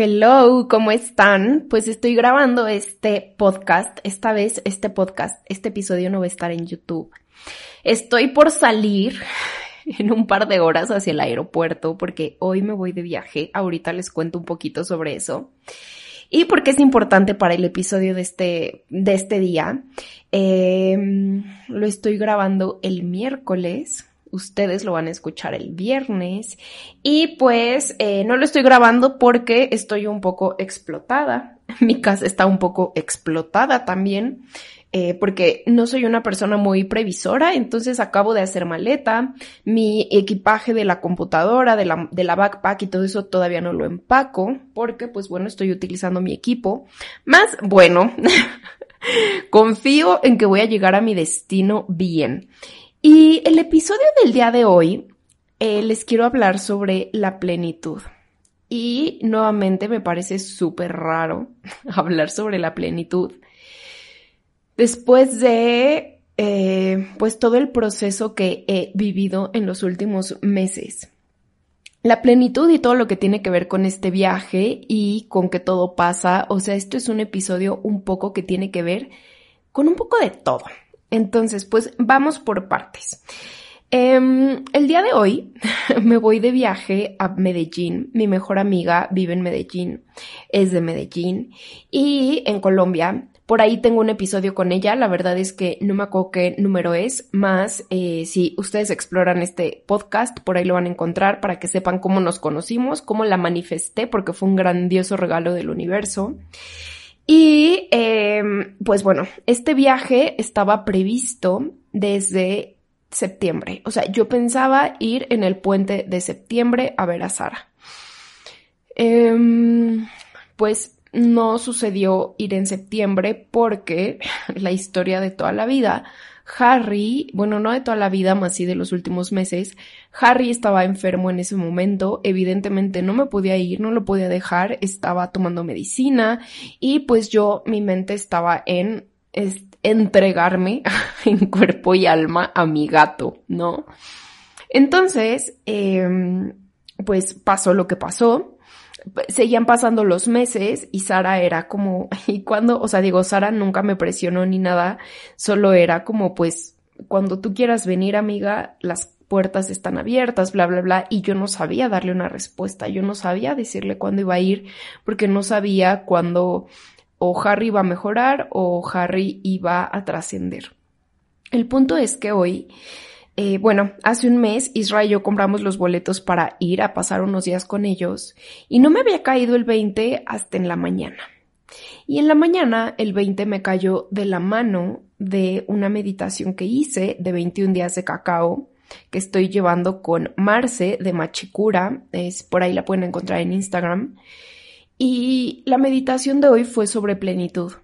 Hello, ¿cómo están? Pues estoy grabando este podcast. Esta vez este podcast, este episodio no va a estar en YouTube. Estoy por salir en un par de horas hacia el aeropuerto porque hoy me voy de viaje. Ahorita les cuento un poquito sobre eso. Y porque es importante para el episodio de este, de este día. Em, lo estoy grabando el miércoles ustedes lo van a escuchar el viernes. Y pues eh, no lo estoy grabando porque estoy un poco explotada. Mi casa está un poco explotada también. Eh, porque no soy una persona muy previsora, entonces acabo de hacer maleta, mi equipaje de la computadora, de la, de la backpack y todo eso todavía no lo empaco, porque pues bueno, estoy utilizando mi equipo. Más bueno, confío en que voy a llegar a mi destino bien. Y el episodio del día de hoy eh, les quiero hablar sobre la plenitud. Y nuevamente me parece súper raro hablar sobre la plenitud. Después de, eh, pues, todo el proceso que he vivido en los últimos meses. La plenitud y todo lo que tiene que ver con este viaje y con que todo pasa. O sea, esto es un episodio un poco que tiene que ver con un poco de todo. Entonces, pues vamos por partes. Em, el día de hoy me voy de viaje a Medellín. Mi mejor amiga vive en Medellín, es de Medellín y en Colombia. Por ahí tengo un episodio con ella, la verdad es que no me acuerdo qué número es, más eh, si ustedes exploran este podcast, por ahí lo van a encontrar para que sepan cómo nos conocimos, cómo la manifesté, porque fue un grandioso regalo del universo. Y em, pues bueno, este viaje estaba previsto desde septiembre. O sea, yo pensaba ir en el puente de septiembre a ver a Sara. Em, pues no sucedió ir en septiembre porque la historia de toda la vida Harry, bueno, no de toda la vida, más sí de los últimos meses, Harry estaba enfermo en ese momento, evidentemente no me podía ir, no lo podía dejar, estaba tomando medicina y pues yo, mi mente estaba en entregarme en cuerpo y alma a mi gato, ¿no? Entonces, em, pues pasó lo que pasó seguían pasando los meses y Sara era como, y cuando, o sea, digo, Sara nunca me presionó ni nada, solo era como, pues, cuando tú quieras venir, amiga, las puertas están abiertas, bla, bla, bla, y yo no sabía darle una respuesta, yo no sabía decirle cuándo iba a ir, porque no sabía cuándo o Harry iba a mejorar o Harry iba a trascender. El punto es que hoy eh, bueno, hace un mes Israel y yo compramos los boletos para ir a pasar unos días con ellos y no me había caído el 20 hasta en la mañana. Y en la mañana el 20 me cayó de la mano de una meditación que hice de 21 días de cacao que estoy llevando con Marce de Machicura, es por ahí la pueden encontrar en Instagram. Y la meditación de hoy fue sobre plenitud.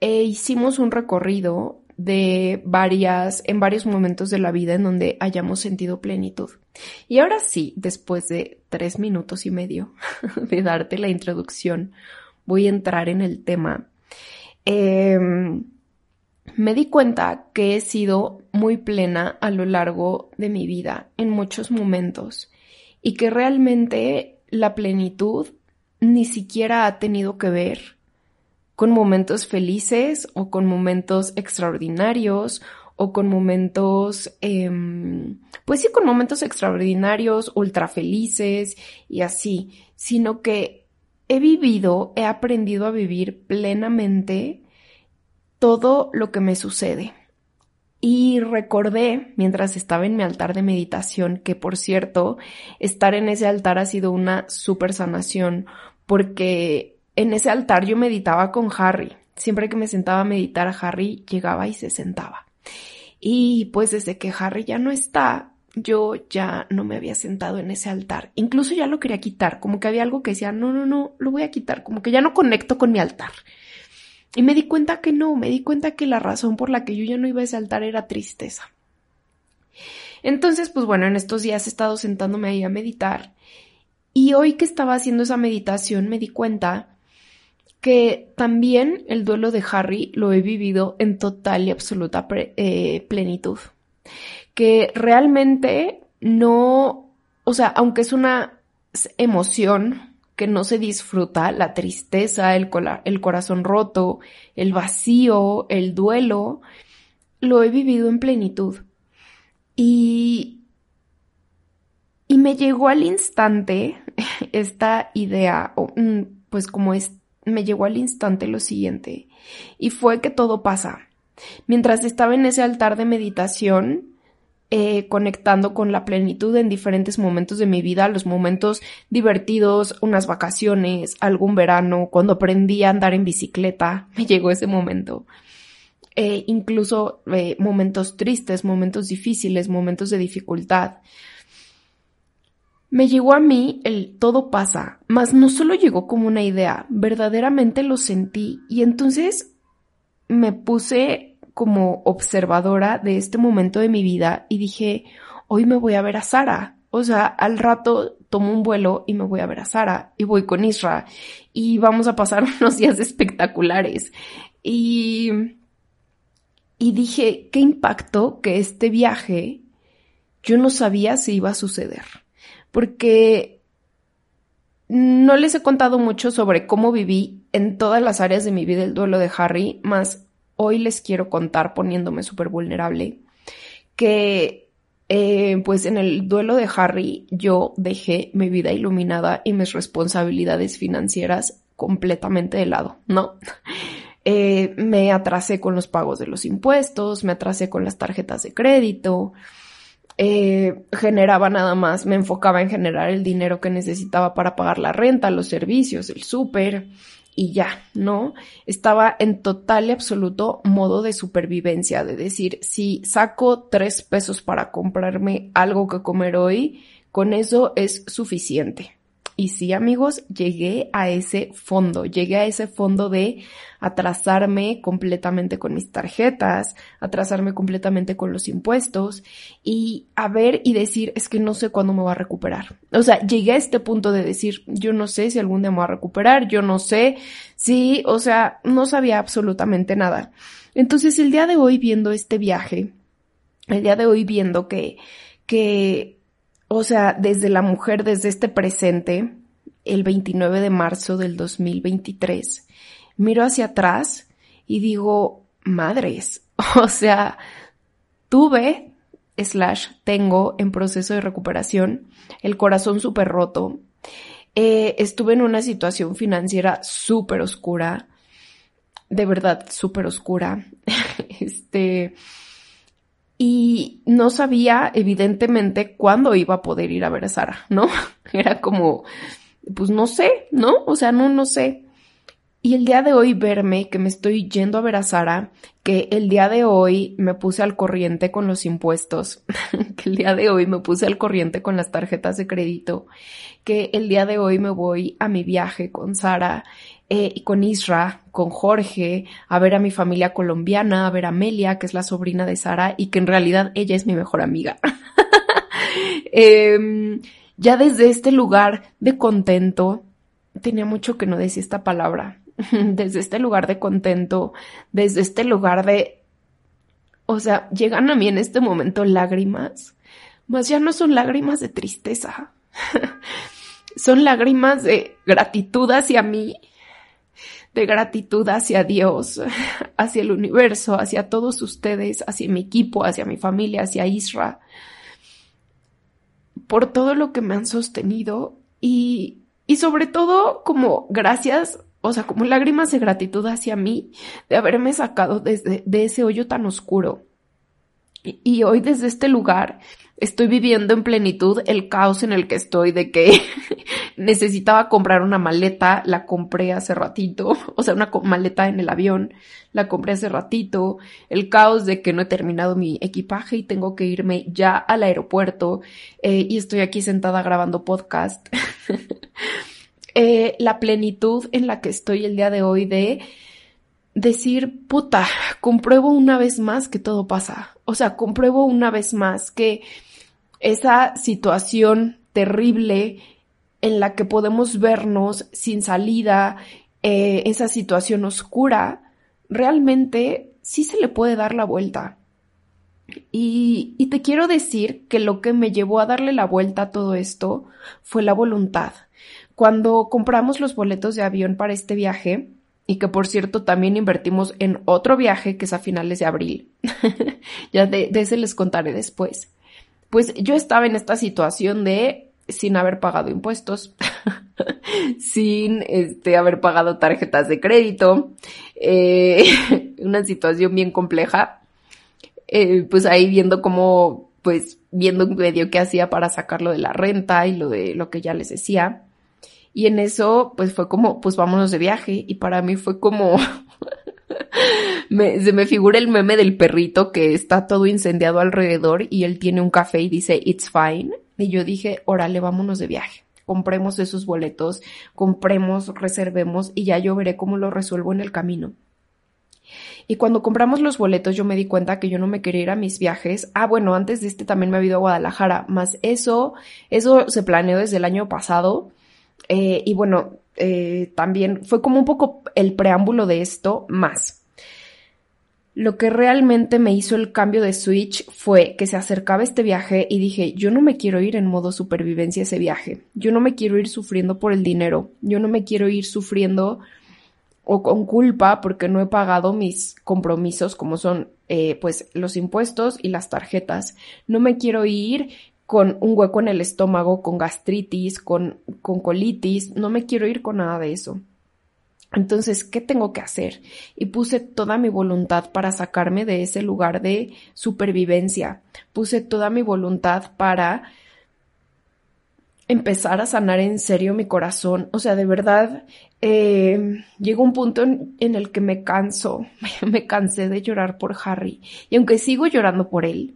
E hicimos un recorrido de varias, en varios momentos de la vida en donde hayamos sentido plenitud. Y ahora sí, después de tres minutos y medio de darte la introducción, voy a entrar en el tema. Em, me di cuenta que he sido muy plena a lo largo de mi vida, en muchos momentos, y que realmente la plenitud ni siquiera ha tenido que ver con momentos felices o con momentos extraordinarios o con momentos, em, pues sí, con momentos extraordinarios, ultra felices y así, sino que he vivido, he aprendido a vivir plenamente todo lo que me sucede. Y recordé, mientras estaba en mi altar de meditación, que por cierto, estar en ese altar ha sido una super sanación, porque en ese altar yo meditaba con Harry. Siempre que me sentaba a meditar, Harry llegaba y se sentaba. Y pues desde que Harry ya no está, yo ya no me había sentado en ese altar. Incluso ya lo quería quitar, como que había algo que decía, no, no, no, lo voy a quitar, como que ya no conecto con mi altar. Y me di cuenta que no, me di cuenta que la razón por la que yo ya no iba a ese altar era tristeza. Entonces, pues bueno, en estos días he estado sentándome ahí a meditar y hoy que estaba haciendo esa meditación me di cuenta que también el duelo de Harry lo he vivido en total y absoluta eh, plenitud. Que realmente no, o sea, aunque es una emoción que no se disfruta, la tristeza, el, el corazón roto, el vacío, el duelo, lo he vivido en plenitud. Y, y me llegó al instante esta idea, mm, pues como es, me llegó al instante lo siguiente, y fue que todo pasa. Mientras estaba en ese altar de meditación, eh, conectando con la plenitud en diferentes momentos de mi vida, los momentos divertidos, unas vacaciones, algún verano, cuando aprendí a andar en bicicleta, me llegó ese momento. Eh, incluso eh, momentos tristes, momentos difíciles, momentos de dificultad. Me llegó a mí el todo pasa, mas no solo llegó como una idea, verdaderamente lo sentí y entonces me puse como observadora de este momento de mi vida y dije, hoy me voy a ver a Sara. O sea, al rato tomo un vuelo y me voy a ver a Sara y voy con Isra y vamos a pasar unos días espectaculares. Y y dije, qué impacto que este viaje yo no sabía si iba a suceder, porque no les he contado mucho sobre cómo viví en todas las áreas de mi vida el duelo de Harry, más hoy les quiero contar poniéndome súper vulnerable, que eh, pues en el duelo de Harry yo dejé mi vida iluminada y mis responsabilidades financieras completamente de lado, ¿no? Eh, me atrasé con los pagos de los impuestos, me atrasé con las tarjetas de crédito, eh, generaba nada más, me enfocaba en generar el dinero que necesitaba para pagar la renta, los servicios, el súper y ya, ¿no? Estaba en total y absoluto modo de supervivencia, de decir, si saco tres pesos para comprarme algo que comer hoy, con eso es suficiente. Y sí, amigos, llegué a ese fondo, llegué a ese fondo de atrasarme completamente con mis tarjetas, atrasarme completamente con los impuestos y a ver y decir, es que no sé cuándo me va a recuperar. O sea, llegué a este punto de decir, yo no sé si algún día me va a recuperar, yo no sé si, o sea, no sabía absolutamente nada. Entonces, el día de hoy viendo este viaje, el día de hoy viendo que, que o sea, desde la mujer, desde este presente, el 29 de marzo del 2023, miro hacia atrás y digo, madres, o sea, tuve, slash, tengo en proceso de recuperación, el corazón súper roto, eh, estuve en una situación financiera súper oscura, de verdad súper oscura, este, y no sabía evidentemente cuándo iba a poder ir a ver a Sara, ¿no? Era como, pues no sé, ¿no? O sea, no, no sé. Y el día de hoy verme que me estoy yendo a ver a Sara, que el día de hoy me puse al corriente con los impuestos, que el día de hoy me puse al corriente con las tarjetas de crédito, que el día de hoy me voy a mi viaje con Sara eh, y con Isra, con Jorge, a ver a mi familia colombiana, a ver a Amelia, que es la sobrina de Sara y que en realidad ella es mi mejor amiga. Em, ya desde este lugar de contento, tenía mucho que no decía esta palabra, desde este lugar de contento, desde este lugar de, o sea, llegan a mí en este momento lágrimas, mas ya no son lágrimas de tristeza, son lágrimas de gratitud hacia mí de gratitud hacia Dios, hacia el universo, hacia todos ustedes, hacia mi equipo, hacia mi familia, hacia Isra, por todo lo que me han sostenido y, y sobre todo como gracias, o sea, como lágrimas de gratitud hacia mí de haberme sacado desde, de ese hoyo tan oscuro. Y hoy desde este lugar estoy viviendo en plenitud el caos en el que estoy, de que necesitaba comprar una maleta, la compré hace ratito, o sea, una maleta en el avión, la compré hace ratito, el caos de que no he terminado mi equipaje y tengo que irme ya al aeropuerto eh, y estoy aquí sentada grabando podcast. Eh, la plenitud en la que estoy el día de hoy de decir, puta, compruebo una vez más que todo pasa. O sea, compruebo una vez más que esa situación terrible en la que podemos vernos sin salida, eh, esa situación oscura, realmente sí se le puede dar la vuelta. Y, y te quiero decir que lo que me llevó a darle la vuelta a todo esto fue la voluntad. Cuando compramos los boletos de avión para este viaje, y que por cierto también invertimos en otro viaje que es a finales de abril, ya de, de ese les contaré después. Pues yo estaba en esta situación de sin haber pagado impuestos, sin este, haber pagado tarjetas de crédito, eh, una situación bien compleja, eh, pues ahí viendo cómo, pues viendo un medio que hacía para sacarlo de la renta y lo de lo que ya les decía. Y en eso, pues fue como, pues vámonos de viaje. Y para mí fue como, me, se me figura el meme del perrito que está todo incendiado alrededor y él tiene un café y dice, it's fine. Y yo dije, órale, vámonos de viaje. Compremos esos boletos, compremos, reservemos y ya yo veré cómo lo resuelvo en el camino. Y cuando compramos los boletos yo me di cuenta que yo no me quería ir a mis viajes. Ah, bueno, antes de este también me había ido a Guadalajara, más eso, eso se planeó desde el año pasado. Eh, y bueno, eh, también fue como un poco el preámbulo de esto más. Lo que realmente me hizo el cambio de switch fue que se acercaba este viaje y dije, yo no me quiero ir en modo supervivencia ese viaje, yo no me quiero ir sufriendo por el dinero, yo no me quiero ir sufriendo o con culpa porque no he pagado mis compromisos como son eh, pues los impuestos y las tarjetas. No me quiero ir con un hueco en el estómago, con gastritis, con, con colitis, no me quiero ir con nada de eso. Entonces, ¿qué tengo que hacer? Y puse toda mi voluntad para sacarme de ese lugar de supervivencia. Puse toda mi voluntad para empezar a sanar en serio mi corazón. O sea, de verdad, eh, llegó un punto en, el que me canso, me cansé de llorar por Harry. Y aunque sigo llorando por él,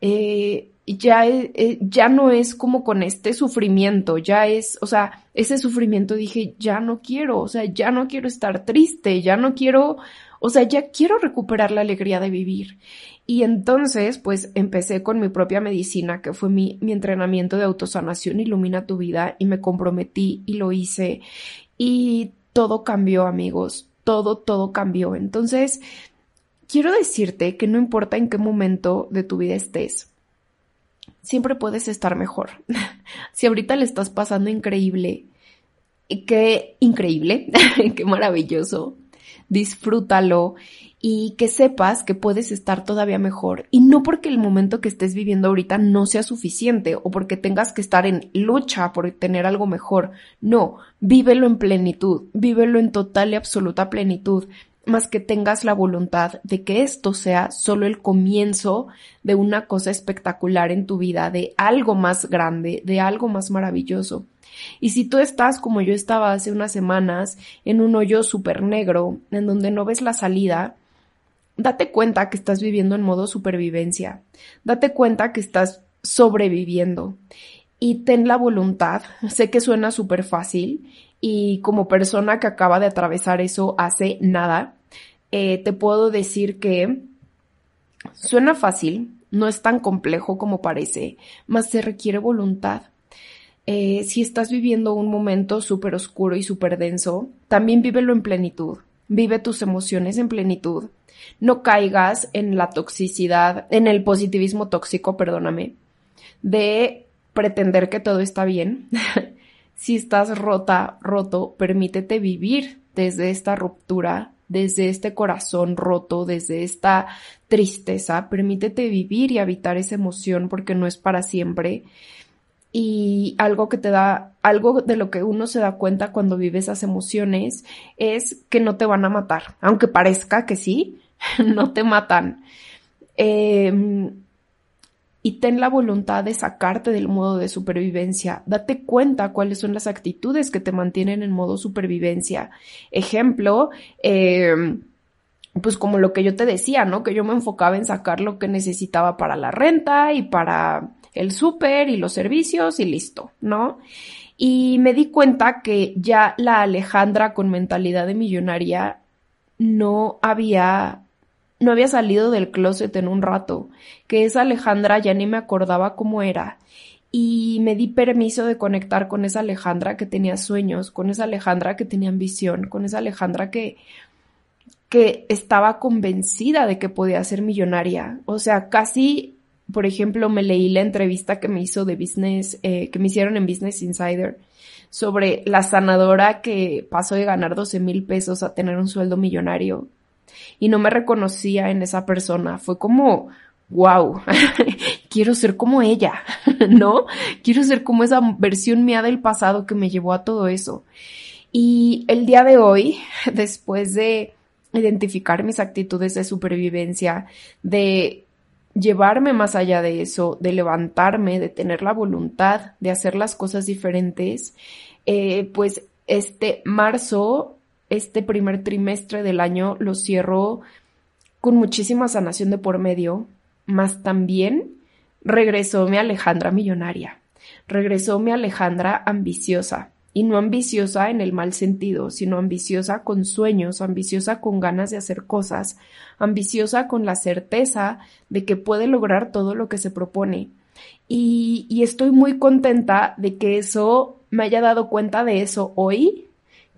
eh, ya, eh, ya no es como con este sufrimiento, ya es, o sea, ese sufrimiento dije, ya no quiero, o sea, ya no quiero estar triste, ya no quiero, o sea, ya quiero recuperar la alegría de vivir. Y entonces, pues empecé con mi propia medicina, que fue mi, mi entrenamiento de autosanación Ilumina tu vida, y me comprometí y lo hice. Y todo cambió, amigos, todo, todo cambió. Entonces, quiero decirte que no importa en qué momento de tu vida estés, siempre puedes estar mejor. si ahorita le estás pasando increíble, qué increíble, qué maravilloso, disfrútalo y que sepas que puedes estar todavía mejor. Y no porque el momento que estés viviendo ahorita no sea suficiente o porque tengas que estar en lucha por tener algo mejor. No, vívelo en plenitud, vívelo en total y absoluta plenitud más que tengas la voluntad de que esto sea solo el comienzo de una cosa espectacular en tu vida, de algo más grande, de algo más maravilloso. Y si tú estás como yo estaba hace unas semanas, en un hoyo súper negro, en donde no ves la salida, date cuenta que estás viviendo en modo supervivencia, date cuenta que estás sobreviviendo. Y ten la voluntad, sé que suena súper fácil y como persona que acaba de atravesar eso hace nada, eh, te puedo decir que suena fácil, no es tan complejo como parece, mas se requiere voluntad. Eh, si estás viviendo un momento súper oscuro y súper denso, también vívelo en plenitud. Vive tus emociones en plenitud. No caigas en la toxicidad, en el positivismo tóxico, perdóname, de pretender que todo está bien. si estás rota, roto, permítete vivir desde esta ruptura desde este corazón roto, desde esta tristeza, permítete vivir y habitar esa emoción porque no es para siempre. Y algo que te da, algo de lo que uno se da cuenta cuando vive esas emociones es que no te van a matar, aunque parezca que sí, no te matan. Em, y ten la voluntad de sacarte del modo de supervivencia. Date cuenta cuáles son las actitudes que te mantienen en modo supervivencia. Ejemplo, eh, pues como lo que yo te decía, ¿no? Que yo me enfocaba en sacar lo que necesitaba para la renta y para el súper y los servicios y listo, ¿no? Y me di cuenta que ya la Alejandra con mentalidad de millonaria no había no había salido del closet en un rato, que esa Alejandra ya ni me acordaba cómo era. Y me di permiso de conectar con esa Alejandra que tenía sueños, con esa Alejandra que tenía ambición, con esa Alejandra que, que estaba convencida de que podía ser millonaria. O sea, casi, por ejemplo, me leí la entrevista que me hizo de Business, eh, que me hicieron en Business Insider sobre la sanadora que pasó de ganar 12 mil pesos a tener un sueldo millonario. Y no me reconocía en esa persona. Fue como, wow, quiero ser como ella, ¿no? Quiero ser como esa versión mía del pasado que me llevó a todo eso. Y el día de hoy, después de identificar mis actitudes de supervivencia, de llevarme más allá de eso, de levantarme, de tener la voluntad de hacer las cosas diferentes, eh, pues este marzo, este primer trimestre del año lo cierro con muchísima sanación de por medio, más también regresó mi Alejandra millonaria, regresó mi Alejandra ambiciosa, y no ambiciosa en el mal sentido, sino ambiciosa con sueños, ambiciosa con ganas de hacer cosas, ambiciosa con la certeza de que puede lograr todo lo que se propone. Y, y estoy muy contenta de que eso me haya dado cuenta de eso hoy,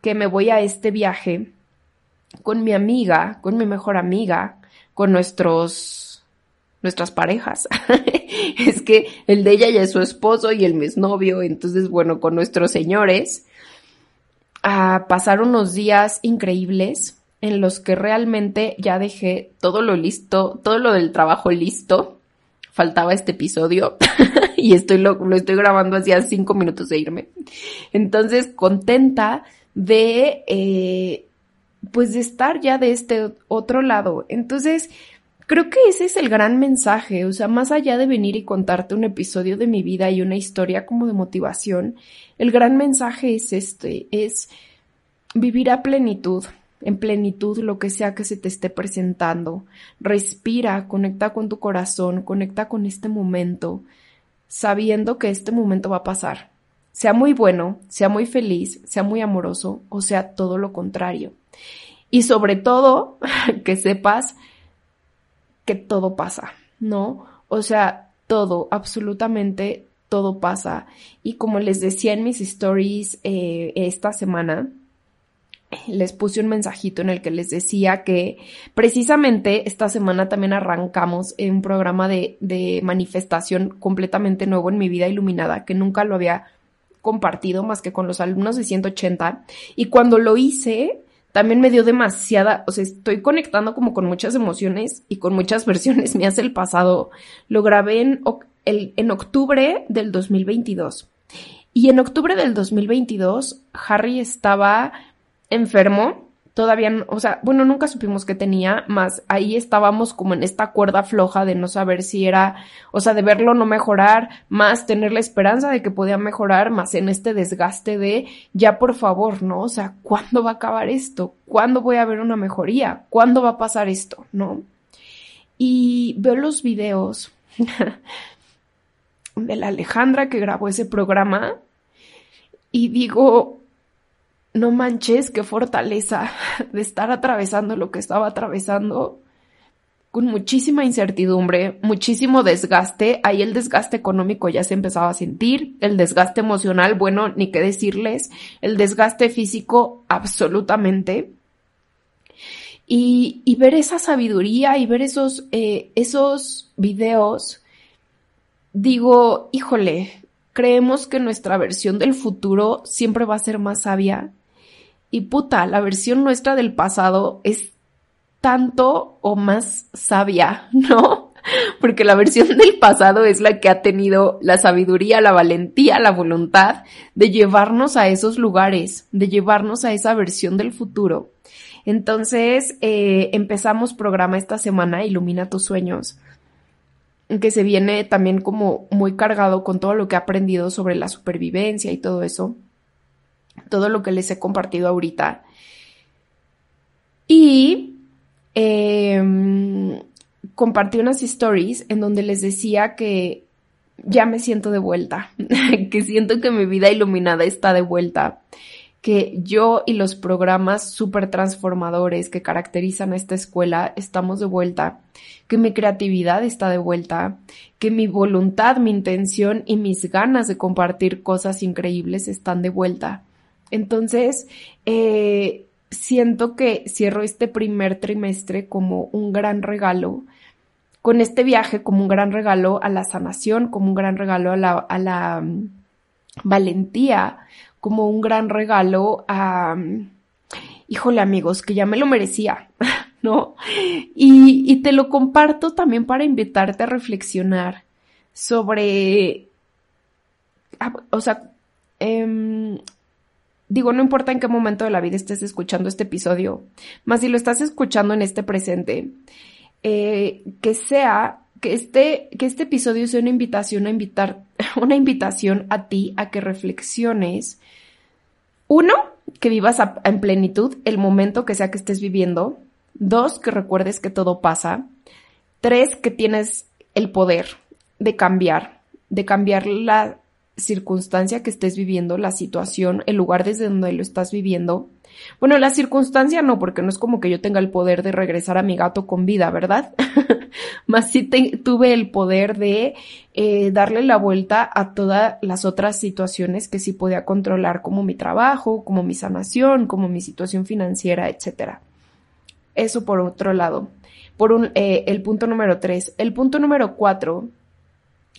que me voy a este viaje con mi amiga, con mi mejor amiga, con nuestros nuestras parejas. es que el de ella ya es su esposo y el es novio, entonces bueno, con nuestros señores, a pasar unos días increíbles en los que realmente ya dejé todo lo listo, todo lo del trabajo listo. Faltaba este episodio y estoy lo, lo estoy grabando hacía cinco minutos de irme. Entonces, contenta de, eh, pues de estar ya de este otro lado. Entonces, Creo que ese es el gran mensaje, o sea, más allá de venir y contarte un episodio de mi vida y una historia como de motivación, el gran mensaje es este, es vivir a plenitud, en plenitud lo que sea que se te esté presentando. Respira, conecta con tu corazón, conecta con este momento, sabiendo que este momento va a pasar. Sea muy bueno, sea muy feliz, sea muy amoroso o sea todo lo contrario. Y sobre todo, que sepas que todo pasa, ¿no? O sea, todo, absolutamente todo pasa. Y como les decía en mis stories eh, esta semana, les puse un mensajito en el que les decía que precisamente esta semana también arrancamos un programa de manifestación completamente nuevo en mi vida iluminada, que nunca lo había compartido más que con los alumnos de 180. Y cuando lo hice, también me dio demasiada, o sea, estoy conectando como con muchas emociones y con muchas versiones me hace el pasado. Lo grabé en, en octubre del 2022. Y en octubre del 2022, Harry estaba enfermo todavía, o sea, bueno, nunca supimos que tenía, más ahí estábamos como en esta cuerda floja de no saber si era, o sea, de verlo no mejorar, más tener la esperanza de que podía mejorar, más en este desgaste de, ya por favor, ¿no? O sea, ¿cuándo va a acabar esto? ¿Cuándo voy a ver una mejoría? ¿Cuándo va a pasar esto? ¿No? Y veo los videos de la Alejandra que grabó ese programa y digo, no manches, qué fortaleza de estar atravesando lo que estaba atravesando con muchísima incertidumbre, muchísimo desgaste. Ahí el desgaste económico ya se empezaba a sentir, el desgaste emocional, bueno, ni qué decirles, el desgaste físico absolutamente. Y, y ver esa sabiduría y ver esos, eh, esos videos, digo, híjole, creemos que nuestra versión del futuro siempre va a ser más sabia y puta, la versión nuestra del pasado es tanto o más sabia, ¿no? Porque la versión del pasado es la que ha tenido la sabiduría, la valentía, la voluntad de llevarnos a esos lugares, de llevarnos a esa versión del futuro. Entonces, eh, empezamos programa esta semana, Ilumina tus sueños. que se viene también como muy cargado con todo lo que he aprendido sobre la supervivencia y todo eso, todo lo que les he compartido ahorita. Y eh, compartí unas stories en donde les decía que ya me siento de vuelta, que siento que mi vida iluminada está de vuelta, que yo y los programas súper transformadores que caracterizan a esta escuela estamos de vuelta, que mi creatividad está de vuelta, que mi voluntad, mi intención y mis ganas de compartir cosas increíbles están de vuelta. Entonces, eh, siento que cierro este primer trimestre como un gran regalo con este viaje como un gran regalo a la sanación, como un gran regalo a la, a la mm, valentía, como un gran regalo a, mm, híjole amigos, que ya me lo merecía, ¿no? Y, y te lo comparto también para invitarte a reflexionar sobre, ah, o sea, eh, digo, no importa en qué momento de la vida estés escuchando este episodio, más si lo estás escuchando en este presente, eh, que sea, que este, que este episodio sea una invitación a invitar, una invitación a ti a que reflexiones. Uno, que vivas en plenitud el momento que sea que estés viviendo. Dos, que recuerdes que todo pasa. Tres, que tienes el poder de cambiar, de cambiar la circunstancia que estés viviendo, la situación, el lugar desde donde lo estás viviendo. Bueno, la circunstancia no, porque no es como que yo tenga el poder de regresar a mi gato con vida, ¿verdad? Más sí tuve el poder de eh, darle la vuelta a todas las otras situaciones que sí podía controlar, como mi trabajo, como mi sanación, como mi situación financiera, etcétera. Eso por otro lado. Por un, eh, el punto número tres. El punto número cuatro,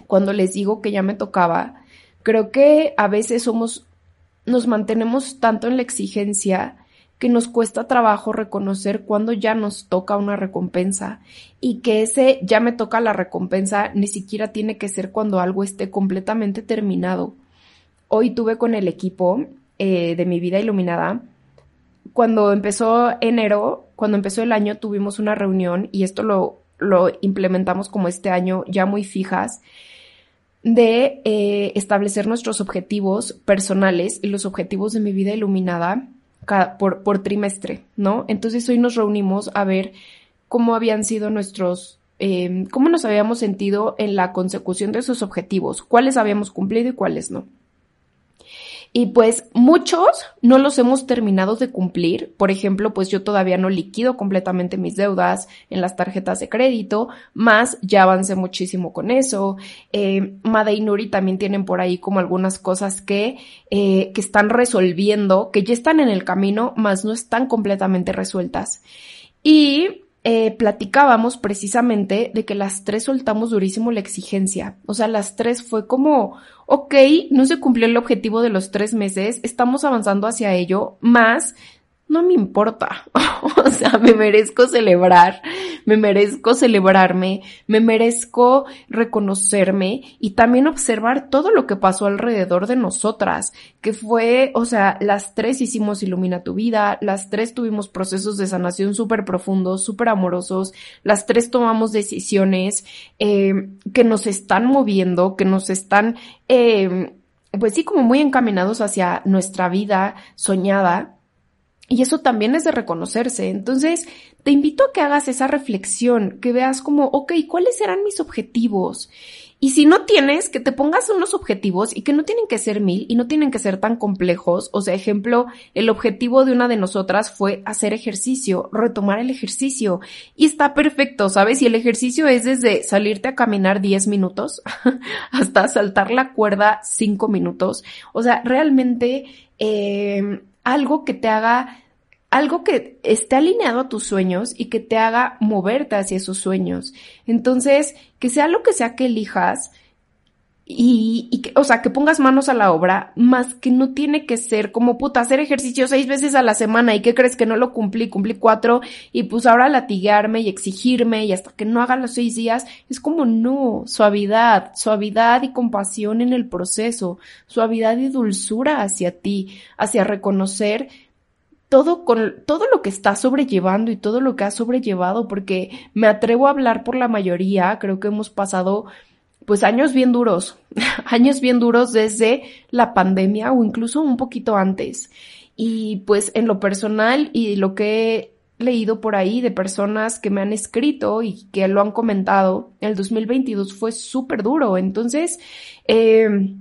cuando les digo que ya me tocaba, Creo que a veces somos, nos mantenemos tanto en la exigencia que nos cuesta trabajo reconocer cuando ya nos toca una recompensa y que ese ya me toca la recompensa ni siquiera tiene que ser cuando algo esté completamente terminado. Hoy tuve con el equipo eh, de mi vida iluminada. Cuando empezó enero, cuando empezó el año, tuvimos una reunión y esto lo, lo implementamos como este año ya muy fijas de eh, establecer nuestros objetivos personales y los objetivos de mi vida iluminada por, por trimestre, ¿no? Entonces hoy nos reunimos a ver cómo habían sido nuestros, eh, cómo nos habíamos sentido en la consecución de esos objetivos, cuáles habíamos cumplido y cuáles no. Y pues muchos no los hemos terminado de cumplir. Por ejemplo, pues yo todavía no liquido completamente mis deudas en las tarjetas de crédito, más ya avancé muchísimo con eso. Eh, Made y Nuri también tienen por ahí como algunas cosas que, eh, que están resolviendo, que ya están en el camino, más no están completamente resueltas. Y eh, platicábamos precisamente de que las tres soltamos durísimo la exigencia. O sea, las tres fue como, ok, no se cumplió el objetivo de los tres meses, estamos avanzando hacia ello, más no me importa. o sea, me merezco celebrar, me merezco celebrarme, me merezco reconocerme y también observar todo lo que pasó alrededor de nosotras, que fue, o sea, las tres hicimos Ilumina tu vida, las tres tuvimos procesos de sanación súper profundos, súper amorosos, las tres tomamos decisiones eh, que nos están moviendo, que nos están, eh, pues sí, como muy encaminados hacia nuestra vida soñada y eso también es de reconocerse. Entonces, te invito a que hagas esa reflexión, que veas como, ok, ¿cuáles serán mis objetivos? Y si no tienes, que te pongas unos objetivos y que no tienen que ser mil y no tienen que ser tan complejos. O sea, ejemplo, el objetivo de una de nosotras fue hacer ejercicio, retomar el ejercicio. Y está perfecto, ¿sabes? Y el ejercicio es desde salirte a caminar 10 minutos hasta saltar la cuerda 5 minutos. O sea, realmente eh, algo que te haga algo que esté alineado a tus sueños y que te haga moverte hacia esos sueños. Entonces, que sea lo que sea que elijas y, y que, o sea, que pongas manos a la obra, más que no tiene que ser como puta, hacer ejercicio seis veces a la semana y qué crees que no lo cumplí, cumplí cuatro y pues ahora latigarme y exigirme y hasta que no haga los seis días, es como no, suavidad, suavidad y compasión en el proceso, suavidad y dulzura hacia ti, hacia reconocer todo con todo lo que está sobrellevando y todo lo que ha sobrellevado, porque me atrevo a hablar por la mayoría, creo que hemos pasado pues años bien duros, años bien duros desde la pandemia o incluso un poquito antes. Y pues en lo personal y lo que he leído por ahí de personas que me han escrito y que lo han comentado, el 2022 fue súper duro. Entonces, eh,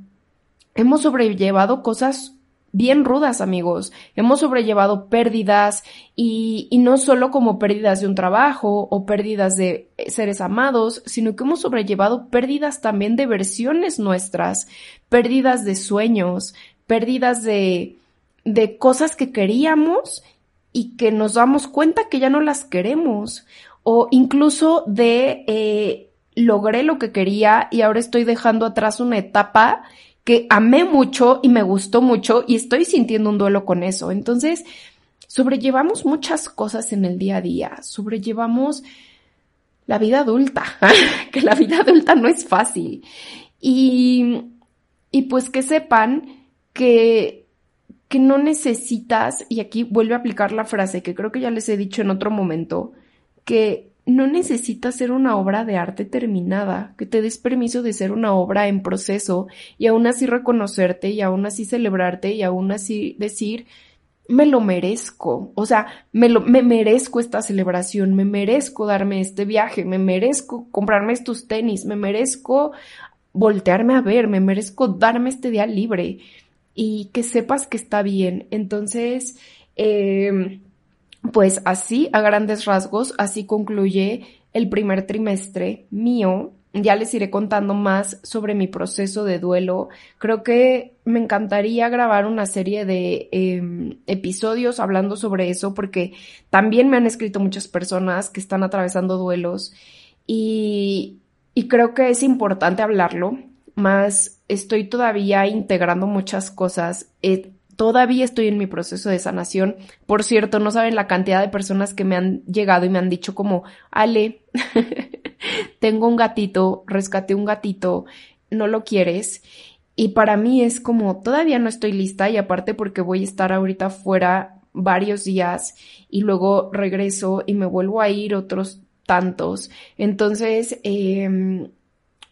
hemos sobrellevado cosas bien rudas, amigos. Hemos sobrellevado pérdidas y, y, no solo como pérdidas de un trabajo o pérdidas de seres amados, sino que hemos sobrellevado pérdidas también de versiones nuestras, pérdidas de sueños, pérdidas de, de cosas que queríamos y que nos damos cuenta que ya no las queremos o incluso de eh, logré lo que quería y ahora estoy dejando atrás una etapa que amé mucho y me gustó mucho y estoy sintiendo un duelo con eso. Entonces, sobrellevamos muchas cosas en el día a día, sobrellevamos la vida adulta, que la vida adulta no es fácil. Y, y pues que sepan que, que no necesitas, y aquí vuelve a aplicar la frase que creo que ya les he dicho en otro momento, que no necesitas ser una obra de arte terminada, que te des permiso de ser una obra en proceso y aún así reconocerte y aún así celebrarte y aún así decir, me lo merezco, o sea, me, me merezco esta celebración, me merezco darme este viaje, me merezco comprarme estos tenis, me merezco voltearme a ver, me merezco darme este día libre y que sepas que está bien. Entonces, eh, pues así, a grandes rasgos, así concluye el primer trimestre mío. Ya les iré contando más sobre mi proceso de duelo. Creo que me encantaría grabar una serie de em, episodios hablando sobre eso porque también me han escrito muchas personas que están atravesando duelos y, y creo que es importante hablarlo. Más estoy todavía integrando muchas cosas. Todavía estoy en mi proceso de sanación. Por cierto, no saben la cantidad de personas que me han llegado y me han dicho como, Ale, tengo un gatito, rescaté un gatito, no lo quieres. Y para mí es como, todavía no estoy lista y aparte porque voy a estar ahorita fuera varios días y luego regreso y me vuelvo a ir otros tantos. Entonces, eh,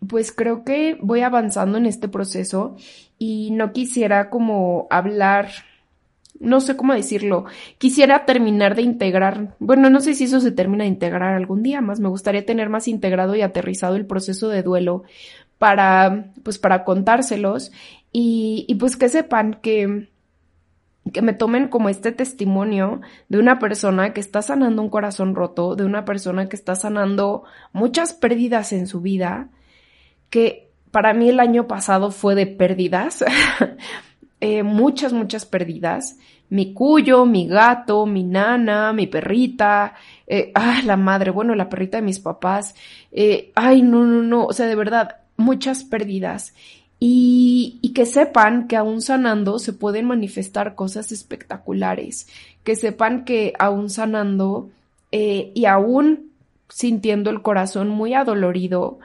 pues creo que voy avanzando en este proceso y no quisiera como hablar, no sé cómo decirlo, quisiera terminar de integrar, bueno, no sé si eso se termina de integrar algún día más, me gustaría tener más integrado y aterrizado el proceso de duelo para, pues para contárselos y, y pues que sepan que que me tomen como este testimonio de una persona que está sanando un corazón roto, de una persona que está sanando muchas pérdidas en su vida que para mí el año pasado fue de pérdidas, eh, muchas, muchas pérdidas. Mi cuyo, mi gato, mi nana, mi perrita, eh, ah, la madre, bueno, la perrita de mis papás, eh, ay, no, no, no, o sea, de verdad, muchas pérdidas. Y, y, que sepan que aún sanando se pueden manifestar cosas espectaculares, que sepan que aún sanando eh, y aún sintiendo el corazón muy adolorido,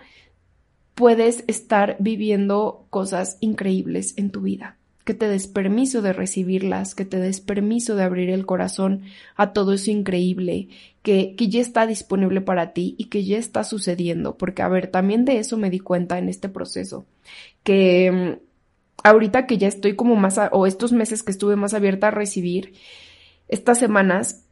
puedes estar viviendo cosas increíbles en tu vida, que te des permiso de recibirlas, que te des permiso de abrir el corazón a todo eso increíble, que, que ya está disponible para ti y que ya está sucediendo, porque a ver, también de eso me di cuenta en este proceso, que mm, ahorita que ya estoy como más, o estos meses que estuve más abierta a recibir, estas semanas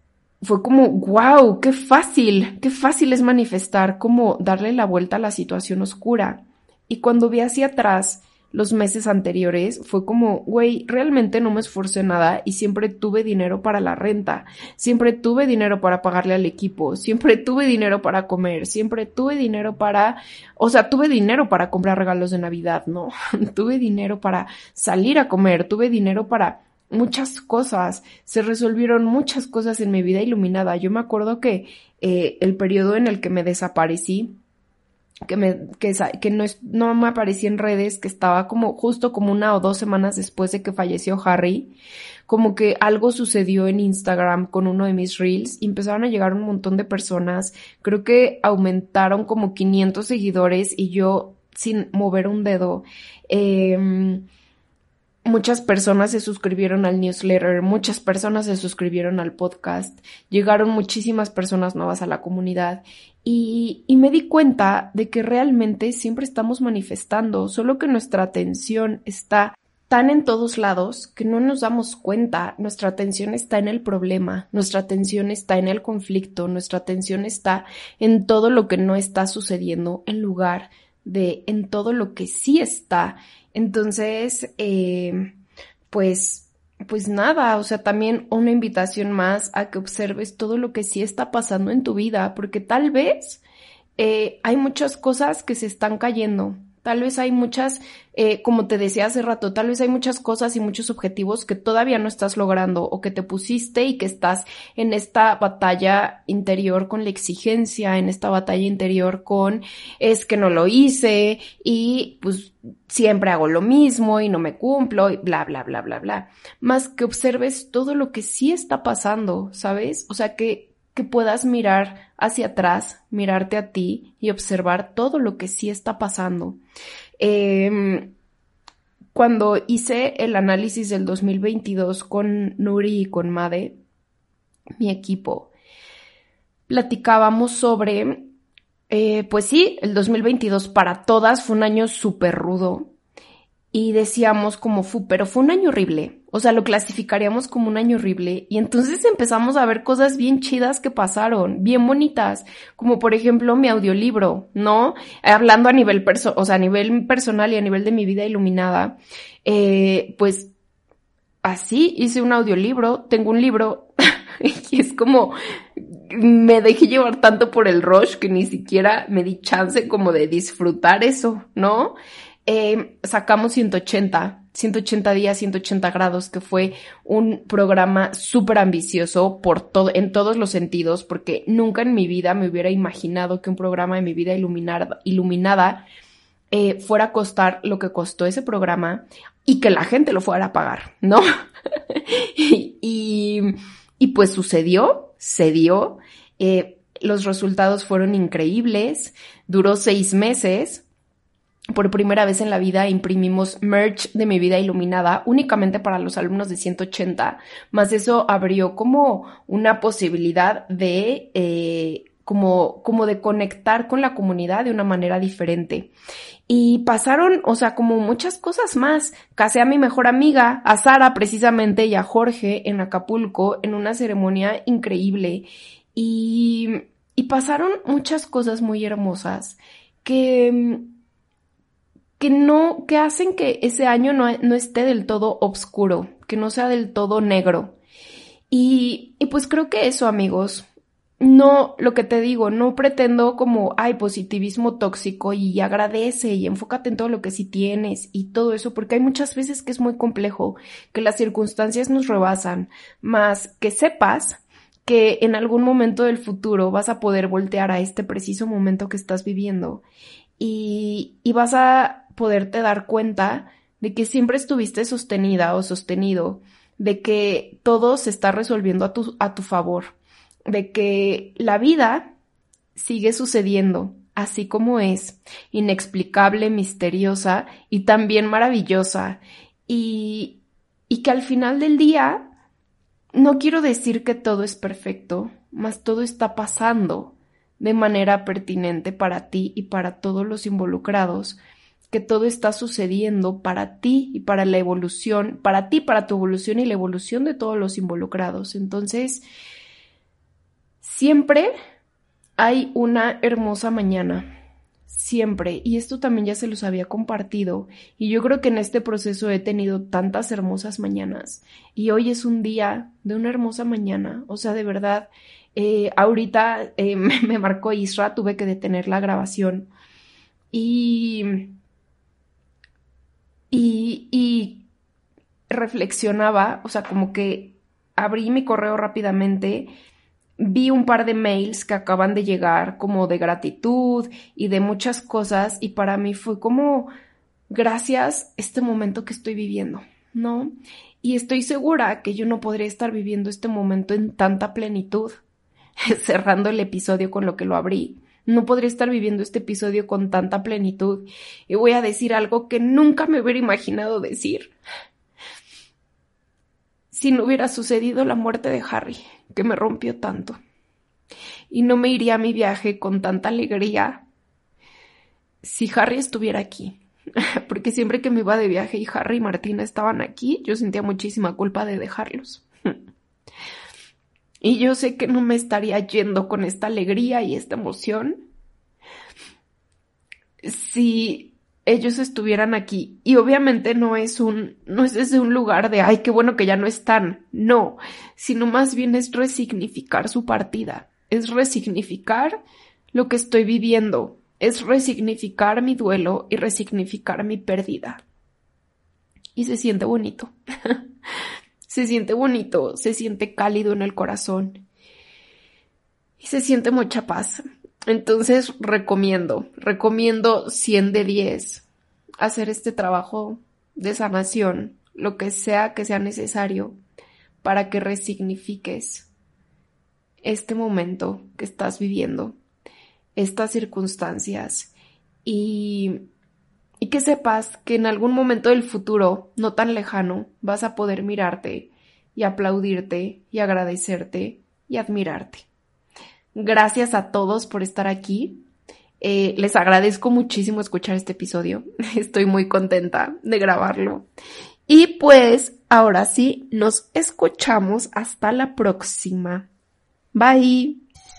fue como, wow, qué fácil, qué fácil es manifestar, como darle la vuelta a la situación oscura. Y cuando vi hacia atrás los meses anteriores, fue como, güey, realmente no me esforcé nada y siempre tuve dinero para la renta, siempre tuve dinero para pagarle al equipo, siempre tuve dinero para comer, siempre tuve dinero para, o sea, tuve dinero para comprar regalos de Navidad, ¿no? tuve dinero para salir a comer, tuve dinero para muchas cosas, se resolvieron muchas cosas en mi vida iluminada. Yo me acuerdo que eh, el periodo en el que me desaparecí, que me, que, que no, no me aparecí en redes, que estaba como justo como una o dos semanas después de que falleció Harry, como que algo sucedió en Instagram con uno de mis reels y empezaron a llegar un montón de personas. Creo que aumentaron como 500 seguidores y yo sin mover un dedo. Eh, Muchas personas se suscribieron al newsletter, muchas personas se suscribieron al podcast, llegaron muchísimas personas nuevas a la comunidad y, me di cuenta de que realmente siempre estamos manifestando, solo que nuestra atención está tan en todos lados que no nos damos cuenta, nuestra atención está en el problema, nuestra atención está en el conflicto, nuestra atención está en todo lo que no está sucediendo en lugar en todo lo que sí está. Entonces, eh, pues, pues nada, o sea, también una invitación más a que observes todo lo que sí está pasando en tu vida, porque tal vez eh, hay muchas cosas que se están cayendo, Tal vez hay muchas, eh, como te decía hace rato, tal vez hay muchas cosas y muchos objetivos que todavía no estás logrando o que te pusiste y que estás en esta batalla interior con la exigencia, en esta batalla interior con es que no lo hice y pues siempre hago lo mismo y no me cumplo y bla, bla, bla, bla, bla. Más que observes todo lo que sí está pasando, ¿sabes? O sea, que que puedas mirar hacia atrás, mirarte a ti y observar todo lo que sí está pasando. Em, cuando hice el análisis del 2022 con Nuri y con Made, mi equipo, platicábamos sobre, eh, pues sí, el 2022 para todas fue un año súper rudo y decíamos como fue, pero fue un año horrible. O sea, lo clasificaríamos como un año horrible. Y entonces empezamos a ver cosas bien chidas que pasaron, bien bonitas, como por ejemplo mi audiolibro, ¿no? Hablando a nivel perso o sea, a nivel personal y a nivel de mi vida iluminada, eh, pues así hice un audiolibro, tengo un libro y es como me dejé llevar tanto por el rush que ni siquiera me di chance como de disfrutar eso, ¿no? Eh, sacamos 180, 180 días, 180 grados, que fue un programa súper ambicioso por todo, en todos los sentidos, porque nunca en mi vida me hubiera imaginado que un programa de mi vida iluminada, eh, fuera a costar lo que costó ese programa y que la gente lo fuera a pagar, ¿no? y, y, pues sucedió, se dio. Eh, los resultados fueron increíbles, duró seis meses, por primera vez en la vida imprimimos merch de mi vida iluminada únicamente para los alumnos de 180, más eso abrió como una posibilidad de eh, como, como de conectar con la comunidad de una manera diferente. Y pasaron, o sea, como muchas cosas más. Casé a mi mejor amiga, a Sara precisamente y a Jorge en Acapulco en una ceremonia increíble. Y, y pasaron muchas cosas muy hermosas que que no, que hacen que ese año no, no esté del todo oscuro, que no sea del todo negro. Y, y pues creo que eso, amigos, no, lo que te digo, no pretendo como, hay positivismo tóxico y agradece y enfócate en todo lo que sí tienes y todo eso, porque hay muchas veces que es muy complejo, que las circunstancias nos rebasan, más que sepas que en algún momento del futuro vas a poder voltear a este preciso momento que estás viviendo y, y vas a poderte dar cuenta de que siempre estuviste sostenida o sostenido, de que todo se está resolviendo a tu, a tu favor, de que la vida sigue sucediendo así como es, inexplicable, misteriosa y también maravillosa, y, y que al final del día no quiero decir que todo es perfecto, mas todo está pasando de manera pertinente para ti y para todos los involucrados, que todo está sucediendo para ti y para la evolución, para ti, para tu evolución y la evolución de todos los involucrados. Entonces, siempre hay una hermosa mañana. Siempre. Y esto también ya se los había compartido. Y yo creo que en este proceso he tenido tantas hermosas mañanas. Y hoy es un día de una hermosa mañana. O sea, de verdad, eh, ahorita eh, me marcó Isra, tuve que detener la grabación. Y y, y reflexionaba, o sea, como que abrí mi correo rápidamente, vi un par de mails que acaban de llegar como de gratitud y de muchas cosas y para mí fue como gracias este momento que estoy viviendo, ¿no? Y estoy segura que yo no podría estar viviendo este momento en tanta plenitud, cerrando el episodio con lo que lo abrí, no podría estar viviendo este episodio con tanta plenitud y voy a decir algo que nunca me hubiera imaginado decir. si no hubiera sucedido la muerte de Harry, que me rompió tanto. Y no me iría a mi viaje con tanta alegría si Harry estuviera aquí. Porque siempre que me iba de viaje y Harry y Martina estaban aquí, yo sentía muchísima culpa de dejarlos. Y yo sé que no me estaría yendo con esta alegría y esta emoción si ellos estuvieran aquí. Y obviamente no es un, no es desde un lugar de, ay, qué bueno que ya no están. No, sino más bien es resignificar su partida. Es resignificar lo que estoy viviendo. Es resignificar mi duelo y resignificar mi pérdida. Y se siente bonito. se siente bonito, se siente cálido en el corazón y se siente mucha paz. Entonces recomiendo, recomiendo 100 de 10 hacer este trabajo de sanación, lo que sea que sea necesario para que resignifiques este momento que estás viviendo, estas circunstancias y y que sepas que en algún momento del futuro, no tan lejano, vas a poder mirarte y aplaudirte y agradecerte y admirarte. Gracias a todos por estar aquí. Eh, les agradezco muchísimo escuchar este episodio. Estoy muy contenta de grabarlo. Y pues, ahora sí, nos escuchamos hasta la próxima. Bye.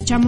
Echamos